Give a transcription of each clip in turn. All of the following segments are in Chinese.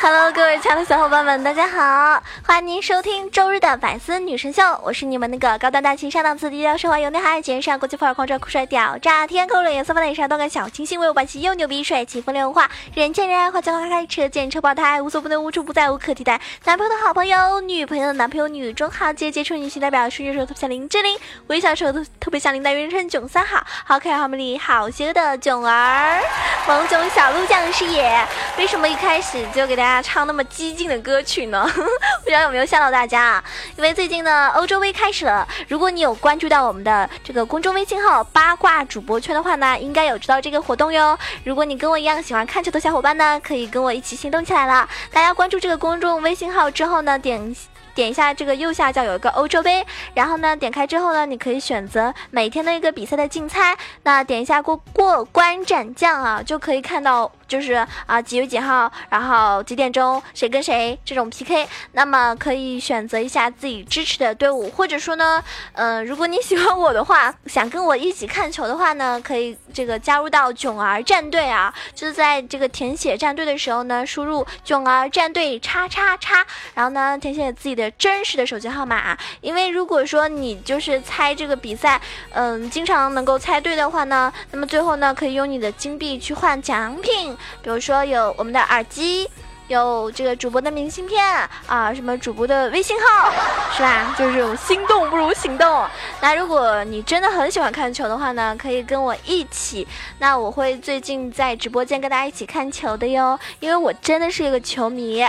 ！Hello，各位亲爱的小伙伴们，大家好！欢迎您收听周日的百思女神秀，我是你们那个高端大气上档次、低调奢华有内涵、简上国际范儿、狂拽酷帅屌炸天、口冷颜色发脸上动感小清新、威武霸气又牛逼、帅气风流文化、人见人爱、花见花开、车见车爆胎、无所不能、无处不在、无可替代。男朋友的好朋友，女朋友的男朋友，女中豪杰、杰出女性代表，顺时手特别像林志玲，微笑时候特特别像林黛玉，人称囧三好，好可爱、好美丽、好邪恶的囧儿，萌囧小鹿酱是也。为什么一开始就给大家大家唱那么激进的歌曲呢？不知道有没有吓到大家？啊？因为最近呢，欧洲杯开始了。如果你有关注到我们的这个公众微信号“八卦主播圈”的话呢，应该有知道这个活动哟。如果你跟我一样喜欢看球的小伙伴呢，可以跟我一起行动起来了。大家关注这个公众微信号之后呢，点。点一下这个右下角有一个欧洲杯，然后呢，点开之后呢，你可以选择每天的一个比赛的竞猜。那点一下过过关斩将啊，就可以看到就是啊几月几号，然后几点钟谁跟谁这种 PK。那么可以选择一下自己支持的队伍，或者说呢，嗯，如果你喜欢我的话，想跟我一起看球的话呢，可以这个加入到囧儿战队啊，就是在这个填写战队的时候呢，输入囧儿战队叉叉叉，然后呢填写自己的。真实的手机号码，因为如果说你就是猜这个比赛，嗯，经常能够猜对的话呢，那么最后呢，可以用你的金币去换奖品，比如说有我们的耳机。有这个主播的明信片啊，什么主播的微信号，是吧？就是这种心动不如行动。那如果你真的很喜欢看球的话呢，可以跟我一起。那我会最近在直播间跟大家一起看球的哟，因为我真的是一个球迷。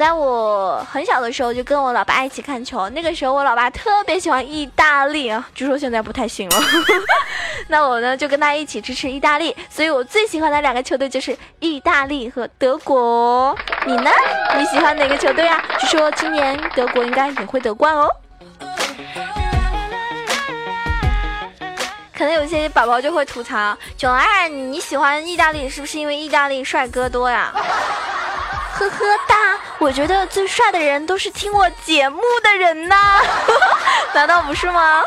在我很小的时候，就跟我老爸一起看球。那个时候，我老爸特别喜欢意大利啊，据说现在不太行了。那我呢，就跟他一起支持意大利。所以我最喜欢的两个球队就是意大利和德国。你呢？你喜欢哪个球队啊？据说今年德国应该也会得冠哦。可能有些宝宝就会吐槽：囧儿，你喜欢意大利是不是因为意大利帅哥多呀？呵呵哒，我觉得最帅的人都是听我节目的人呐，难道不是吗？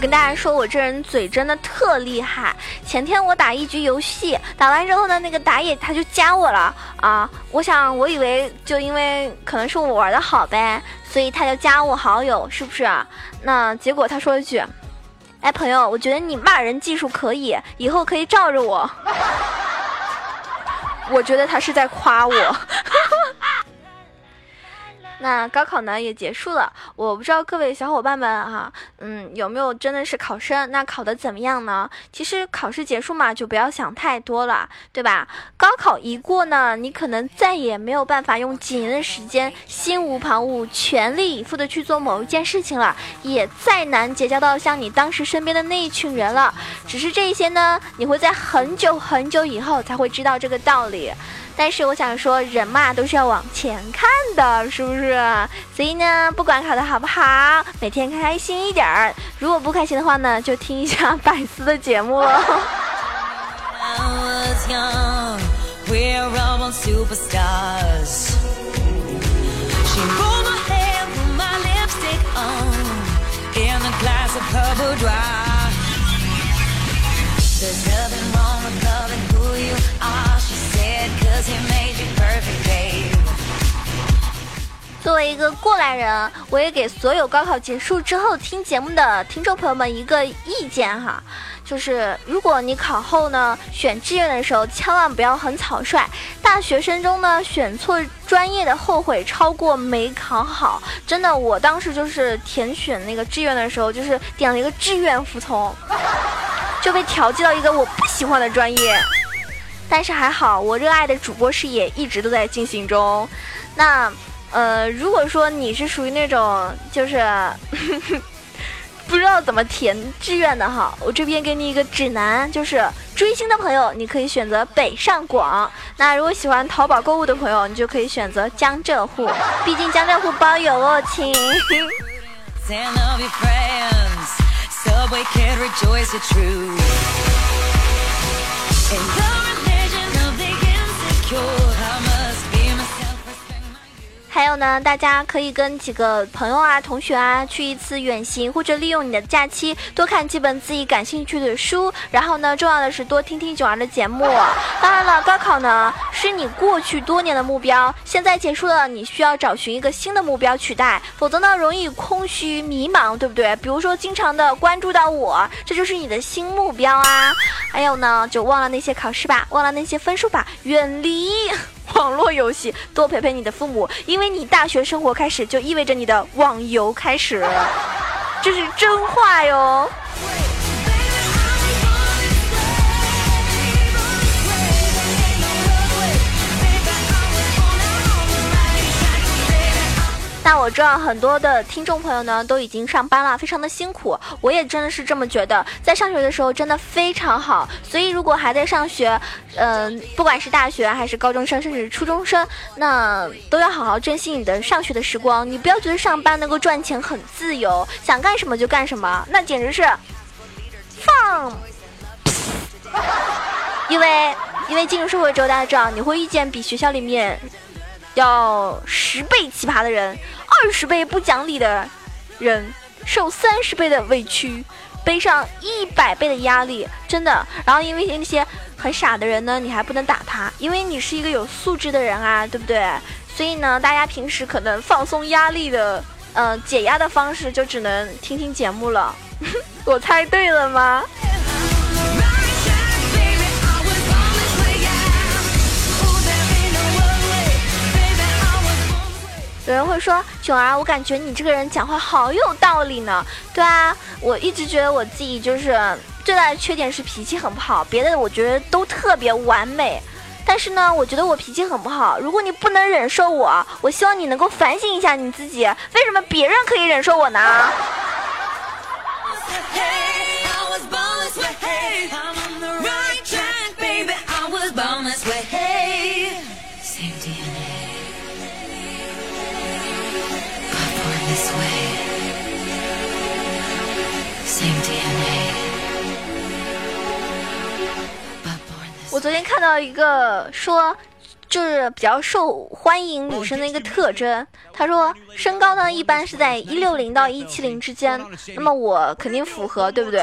跟大家说，我这人嘴真的特厉害。前天我打一局游戏，打完之后呢，那个打野他就加我了啊！我想，我以为就因为可能是我玩的好呗，所以他就加我好友，是不是？那结果他说一句：“哎，朋友，我觉得你骂人技术可以，以后可以罩着我。” 我觉得他是在夸我。那高考呢也结束了，我不知道各位小伙伴们哈，嗯，有没有真的是考生？那考的怎么样呢？其实考试结束嘛，就不要想太多了，对吧？高考一过呢，你可能再也没有办法用几年的时间心无旁骛、全力以赴的去做某一件事情了，也再难结交到像你当时身边的那一群人了。只是这些呢，你会在很久很久以后才会知道这个道理。但是我想说，人嘛都是要往前看的，是不是？所以呢，不管考的好不好，每天开开心一点儿。如果不开心的话呢，就听一下百思的节目了。作为一个过来人，我也给所有高考结束之后听节目的听众朋友们一个意见哈，就是如果你考后呢选志愿的时候，千万不要很草率。大学生中呢选错专业的后悔超过没考好，真的，我当时就是填选那个志愿的时候，就是点了一个志愿服从，就被调剂到一个我不喜欢的专业。但是还好，我热爱的主播事业一直都在进行中。那。呃，如果说你是属于那种就是 不知道怎么填志愿的哈，我这边给你一个指南，就是追星的朋友你可以选择北上广，那如果喜欢淘宝购物的朋友，你就可以选择江浙沪，毕竟江浙沪包邮哦，亲。还有呢，大家可以跟几个朋友啊、同学啊去一次远行，或者利用你的假期多看几本自己感兴趣的书。然后呢，重要的是多听听九儿的节目。当然了，高考呢是你过去多年的目标，现在结束了，你需要找寻一个新的目标取代，否则呢容易空虚迷茫，对不对？比如说经常的关注到我，这就是你的新目标啊。还有呢，就忘了那些考试吧，忘了那些分数吧，远离。网络游戏，多陪陪你的父母，因为你大学生活开始，就意味着你的网游开始，这是真话哟。那我知道很多的听众朋友呢都已经上班了，非常的辛苦。我也真的是这么觉得，在上学的时候真的非常好。所以如果还在上学，嗯，不管是大学还是高中生，甚至初中生，那都要好好珍惜你的上学的时光。你不要觉得上班能够赚钱很自由，想干什么就干什么，那简直是放。因为因为进入社会之后，大家知道你会遇见比学校里面。要十倍奇葩的人，二十倍不讲理的人，受三十倍的委屈，背上一百倍的压力，真的。然后因为那些很傻的人呢，你还不能打他，因为你是一个有素质的人啊，对不对？所以呢，大家平时可能放松压力的，呃，解压的方式就只能听听节目了。我猜对了吗？有人会说：“囧儿，我感觉你这个人讲话好有道理呢。”对啊，我一直觉得我自己就是最大的缺点是脾气很不好，别的我觉得都特别完美。但是呢，我觉得我脾气很不好。如果你不能忍受我，我希望你能够反省一下你自己，为什么别人可以忍受我呢？昨天看到一个说。就是比较受欢迎女生的一个特征。他说身高呢一般是在一六零到一七零之间，那么我肯定符合，对不对？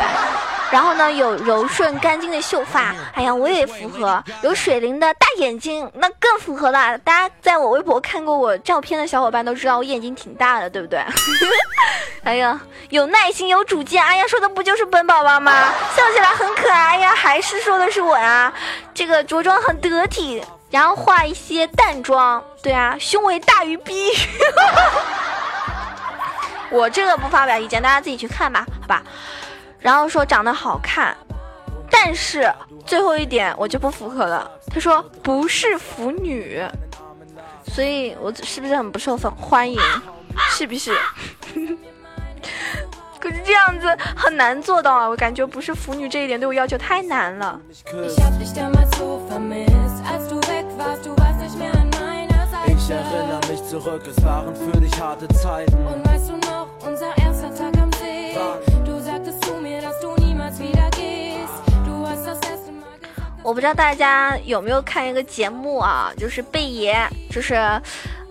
然后呢有柔顺干净的秀发，哎呀我也符合。有水灵的大眼睛，那更符合了。大家在我微博看过我照片的小伙伴都知道我眼睛挺大的，对不对？哎呀有耐心有主见，哎呀说的不就是本宝宝吗？笑起来很可爱呀，还是说的是我呀？这个着装很得体。然后化一些淡妆，对啊，胸围大于 B。我这个不发表意见，大家自己去看吧，好吧。然后说长得好看，但是最后一点我就不符合了。他说不是腐女，所以我是不是很不受欢迎？是不是？可是这样子很难做到啊！我感觉不是腐女这一点对我要求太难了。我不知道大家有没有看一个节目啊，就是贝爷，就是。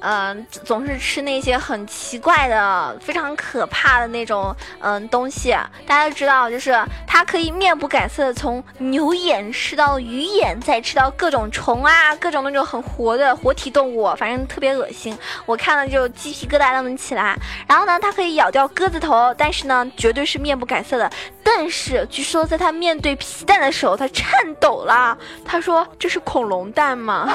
嗯，总是吃那些很奇怪的、非常可怕的那种嗯东西。大家都知道，就是它可以面不改色的从牛眼吃到鱼眼，再吃到各种虫啊，各种那种很活的活体动物，反正特别恶心。我看了就鸡皮疙瘩都能起来。然后呢，它可以咬掉鸽子头，但是呢，绝对是面不改色的。但是据说在它面对皮蛋的时候，它颤抖了。他说：“这是恐龙蛋吗？”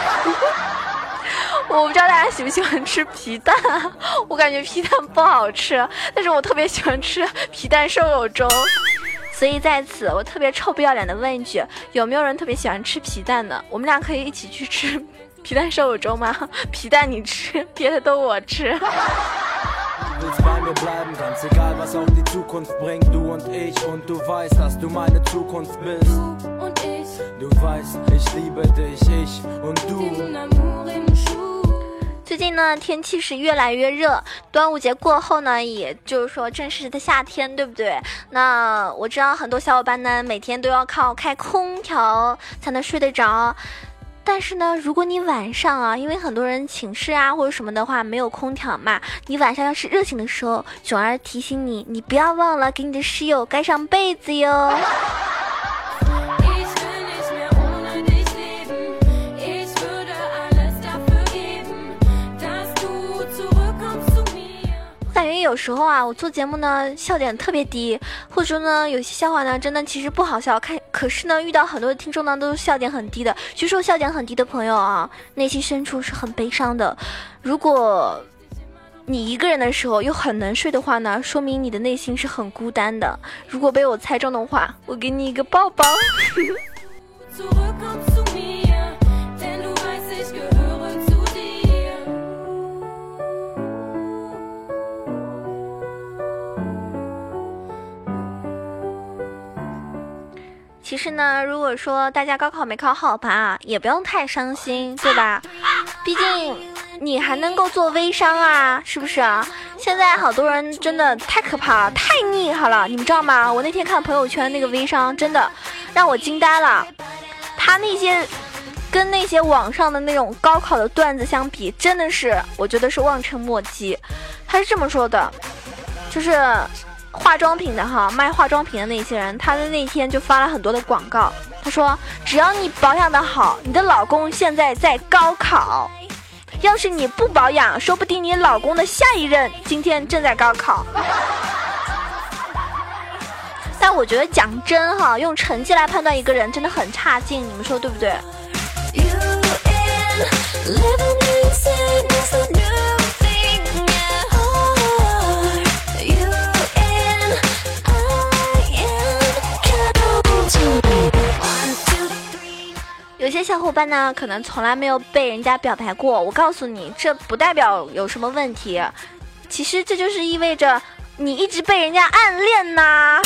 我不知道大家喜不喜欢吃皮蛋，我感觉皮蛋不好吃，但是我特别喜欢吃皮蛋瘦肉粥，所以在此我特别臭不要脸的问一句，有没有人特别喜欢吃皮蛋的？我们俩可以一起去吃 皮蛋瘦肉粥吗？皮蛋你吃，别的都我吃。近呢，天气是越来越热，端午节过后呢，也就是说正式的夏天，对不对？那我知道很多小伙伴呢，每天都要靠开空调才能睡得着。但是呢，如果你晚上啊，因为很多人寝室啊或者什么的话没有空调嘛，你晚上要是热醒的时候，囧儿提醒你，你不要忘了给你的室友盖上被子哟。有时候啊，我做节目呢，笑点特别低，或者说呢，有些笑话呢，真的其实不好笑。看，可是呢，遇到很多的听众呢，都是笑点很低的。据说笑点很低的朋友啊，内心深处是很悲伤的。如果你一个人的时候又很能睡的话呢，说明你的内心是很孤单的。如果被我猜中的话，我给你一个抱抱。其实呢，如果说大家高考没考好吧，也不用太伤心，对吧？毕竟你还能够做微商啊，是不是啊？现在好多人真的太可怕了，太厉害了，你们知道吗？我那天看朋友圈那个微商，真的让我惊呆了。他那些跟那些网上的那种高考的段子相比，真的是我觉得是望尘莫及。他是这么说的，就是。化妆品的哈，卖化妆品的那些人，他的那天就发了很多的广告。他说：“只要你保养的好，你的老公现在在高考；要是你不保养，说不定你老公的下一任今天正在高考。”但我觉得讲真哈，用成绩来判断一个人真的很差劲，你们说对不对？You in,？有些小伙伴呢，可能从来没有被人家表白过。我告诉你，这不代表有什么问题，其实这就是意味着你一直被人家暗恋呐，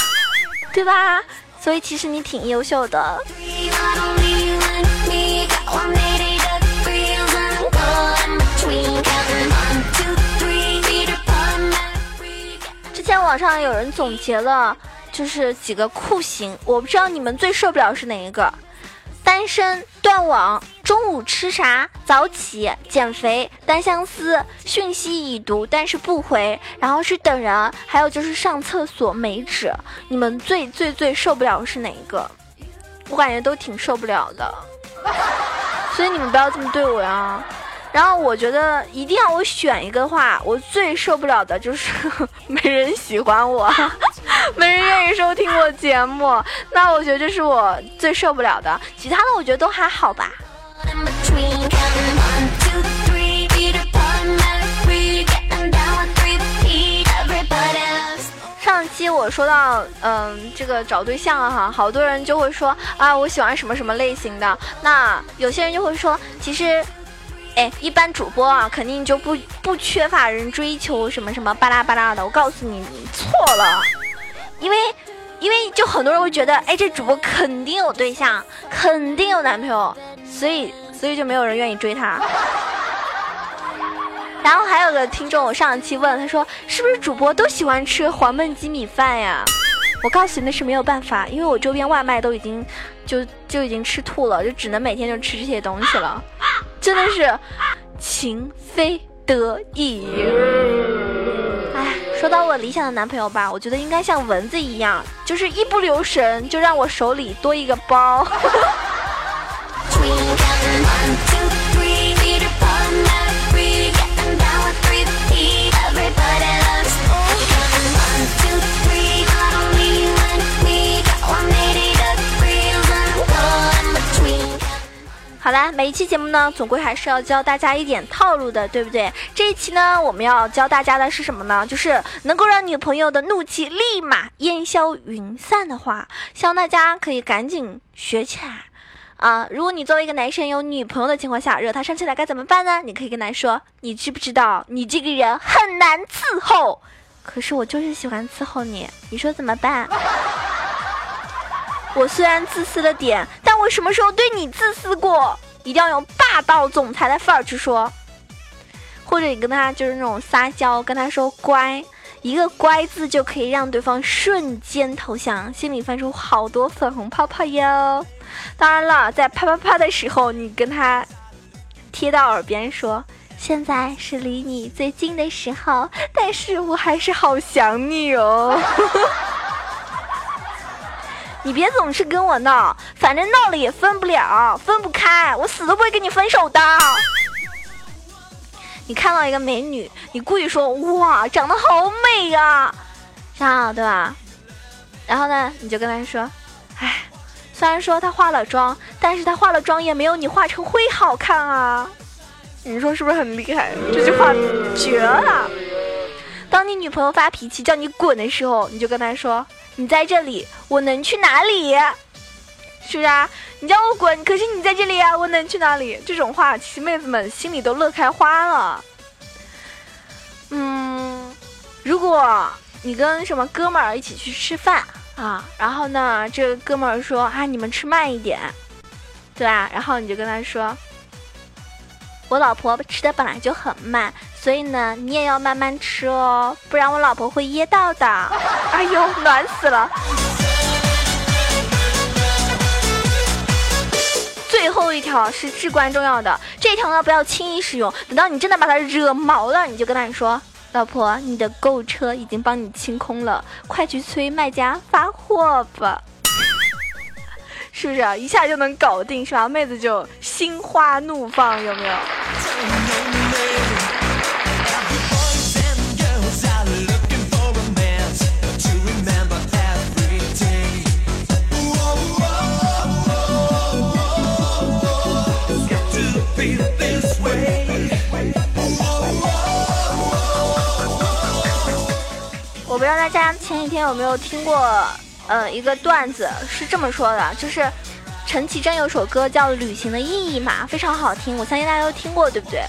对吧？所以其实你挺优秀的。之前网上有人总结了，就是几个酷刑，我不知道你们最受不了是哪一个。单身、断网、中午吃啥、早起、减肥、单相思、讯息已读但是不回，然后是等人，还有就是上厕所没纸。你们最最最受不了是哪一个？我感觉都挺受不了的，所以你们不要这么对我呀。然后我觉得一定要我选一个的话，我最受不了的就是 没人喜欢我，没人愿意收听我节目。那我觉得这是我最受不了的，其他的我觉得都还好吧。上期我说到，嗯，这个找对象哈，好多人就会说啊，我喜欢什么什么类型的。那有些人就会说，其实。哎，一般主播啊，肯定就不不缺乏人追求什么什么巴拉巴拉的。我告诉你，你错了，因为因为就很多人会觉得，哎，这主播肯定有对象，肯定有男朋友，所以所以就没有人愿意追他。然后还有个听众，我上一期问他说，是不是主播都喜欢吃黄焖鸡米饭呀？我告诉你那是没有办法，因为我周边外卖都已经就就已经吃吐了，就只能每天就吃这些东西了。真的是情非得已。说到我理想的男朋友吧，我觉得应该像蚊子一样，就是一不留神就让我手里多一个包。好啦，每一期节目呢，总归还是要教大家一点套路的，对不对？这一期呢，我们要教大家的是什么呢？就是能够让女朋友的怒气立马烟消云散的话，希望大家可以赶紧学起来。啊，如果你作为一个男生有女朋友的情况下，惹她生气了该怎么办呢？你可以跟她说：“你知不知道你这个人很难伺候？可是我就是喜欢伺候你，你说怎么办？”我虽然自私了点，但我什么时候对你自私过？一定要用霸道总裁的范儿去说，或者你跟他就是那种撒娇，跟他说乖。一个“乖”字就可以让对方瞬间投降，心里翻出好多粉红泡泡哟。当然了，在啪啪啪的时候，你跟他贴到耳边说：“现在是离你最近的时候，但是我还是好想你哦。”你别总是跟我闹，反正闹了也分不了，分不开，我死都不会跟你分手的。你看到一个美女，你故意说哇，长得好美呀，这样对吧？然后呢，你就跟她说，哎，虽然说她化了妆，但是她化了妆也没有你化成灰好看啊。你说是不是很厉害？这句话绝了。当你女朋友发脾气叫你滚的时候，你就跟她说，你在这里，我能去哪里？是不是啊？你叫我滚，可是你在这里啊，我能去哪里？这种话，其实妹子们心里都乐开花了。嗯，如果你跟什么哥们儿一起去吃饭啊，然后呢，这哥们儿说啊，你们吃慢一点，对吧？然后你就跟他说，我老婆吃的本来就很慢，所以呢，你也要慢慢吃哦，不然我老婆会噎到的。哎呦，暖死了。最后一条是至关重要的，这条呢不要轻易使用。等到你真的把它惹毛了，你就跟他说：“老婆，你的购物车已经帮你清空了，快去催卖家发货吧。”是不是啊一下就能搞定？是吧？妹子就心花怒放，有没有？我不知道大家前几天有没有听过，呃，一个段子是这么说的，就是陈绮贞有首歌叫《旅行的意义》嘛，非常好听，我相信大家都听过，对不对？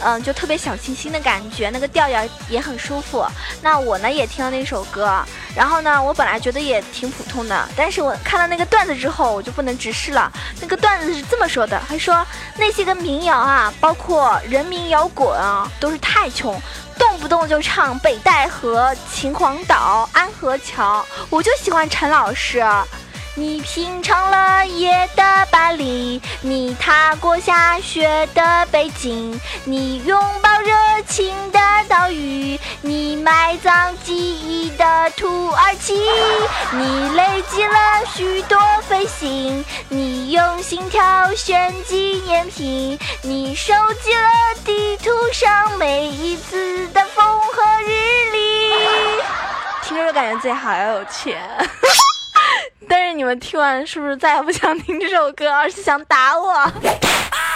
嗯，就特别小清新的感觉，那个调调也很舒服。那我呢也听了那首歌，然后呢，我本来觉得也挺普通的，但是我看了那个段子之后，我就不能直视了。那个段子是这么说的，他说那些个民谣啊，包括人民摇滚啊，都是太穷。动不动就唱北戴河、秦皇岛、安河桥，我就喜欢陈老师。你品尝了夜的巴黎，你踏过下雪的北京，你拥抱热情的岛屿，你埋葬记忆的土耳其，你累积了许多飞行，你用心挑选纪念品，你收集了地图上每一次的风和日丽。听着感觉自己好有钱。但是你们听完是不是再也不想听这首歌，而是想打我？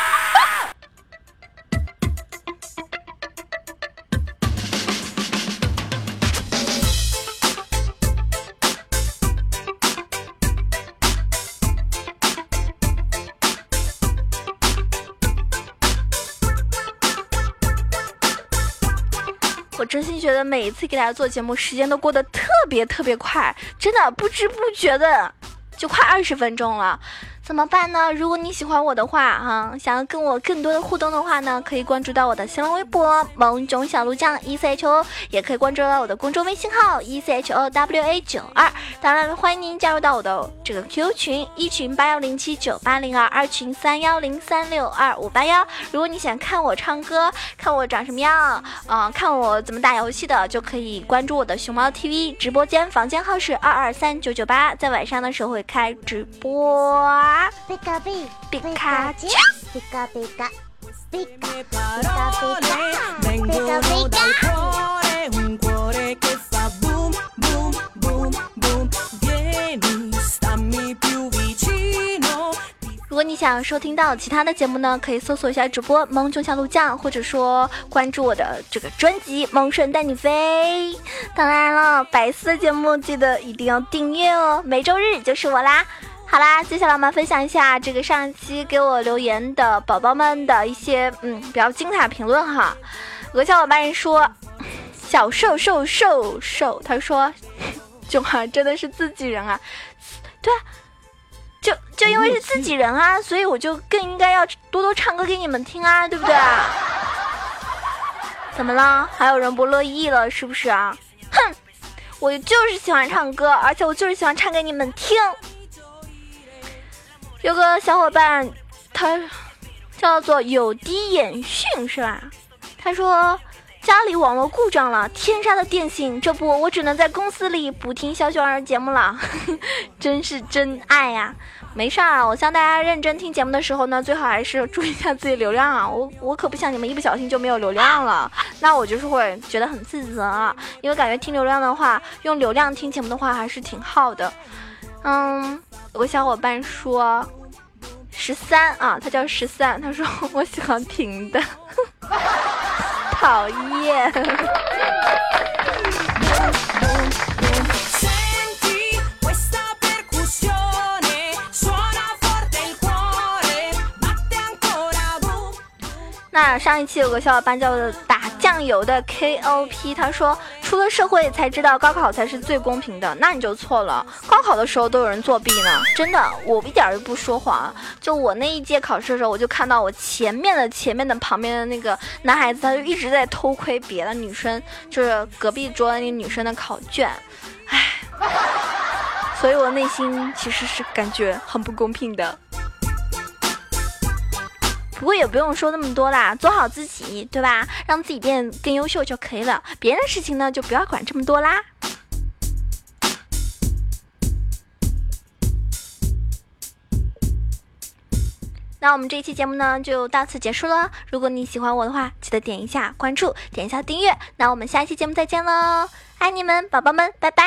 我真心觉得每一次给大家做节目，时间都过得特别特别快，真的不知不觉的就快二十分钟了。怎么办呢？如果你喜欢我的话，哈，想要跟我更多的互动的话呢，可以关注到我的新浪微博“萌种小鹿酱 E C H O”，也可以关注到我的公众微信号 “E C H O W A 九二”。当然，欢迎您加入到我的这个 QQ 群，一群八幺零七九八零二，二群三幺零三六二五八幺。如果你想看我唱歌，看我长什么样，嗯，看我怎么打游戏的，就可以关注我的熊猫 TV 直播间，房间号是二二三九九八，在晚上的时候会开直播。如果你想收听到其他的节目呢，可以搜索一下主播萌囧小鹿酱，或者说关注我的这个专辑《萌神带你飞》。当然了，百思的节目记得一定要订阅哦，每周日就是我啦。好啦，接下来我们分享一下这个上期给我留言的宝宝们的一些嗯比较精彩评论哈。有个小伙伴说小瘦瘦瘦瘦，他说囧儿真的是自己人啊，对啊，就就因为是自己人啊，所以我就更应该要多多唱歌给你们听啊，对不对啊？怎么了？还有人不乐意了是不是啊？哼，我就是喜欢唱歌，而且我就是喜欢唱给你们听。有个小伙伴，他叫做有滴眼讯是吧？他说家里网络故障了，天杀的电信，这不我只能在公司里补听小熊儿节目了，真是真爱呀！没事儿，我向大家认真听节目的时候呢，最好还是注意一下自己流量啊！我我可不想你们一不小心就没有流量了，那我就是会觉得很自责啊，因为感觉听流量的话，用流量听节目的话还是挺好的。嗯，有个小伙伴说。十三啊，他叫十三。他说 我喜欢平的，讨厌。那上一期有个小伙伴叫打酱油的 KOP，他说出了社会才知道高考才是最公平的，那你就错了。高考的时候都有人作弊呢，真的，我一点都不说谎。就我那一届考试的时候，我就看到我前面的前面的旁边的那个男孩子，他就一直在偷窥别的女生，就是隔壁桌的那女生的考卷，唉，所以我内心其实是感觉很不公平的。不过也不用说那么多啦，做好自己，对吧？让自己变更优秀就可以了。别人的事情呢，就不要管这么多啦。那我们这一期节目呢，就到此结束了。如果你喜欢我的话，记得点一下关注，点一下订阅。那我们下一期节目再见喽，爱你们，宝宝们，拜拜。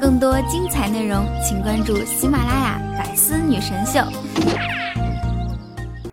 更多精彩内容，请关注喜马拉雅《百思女神秀》。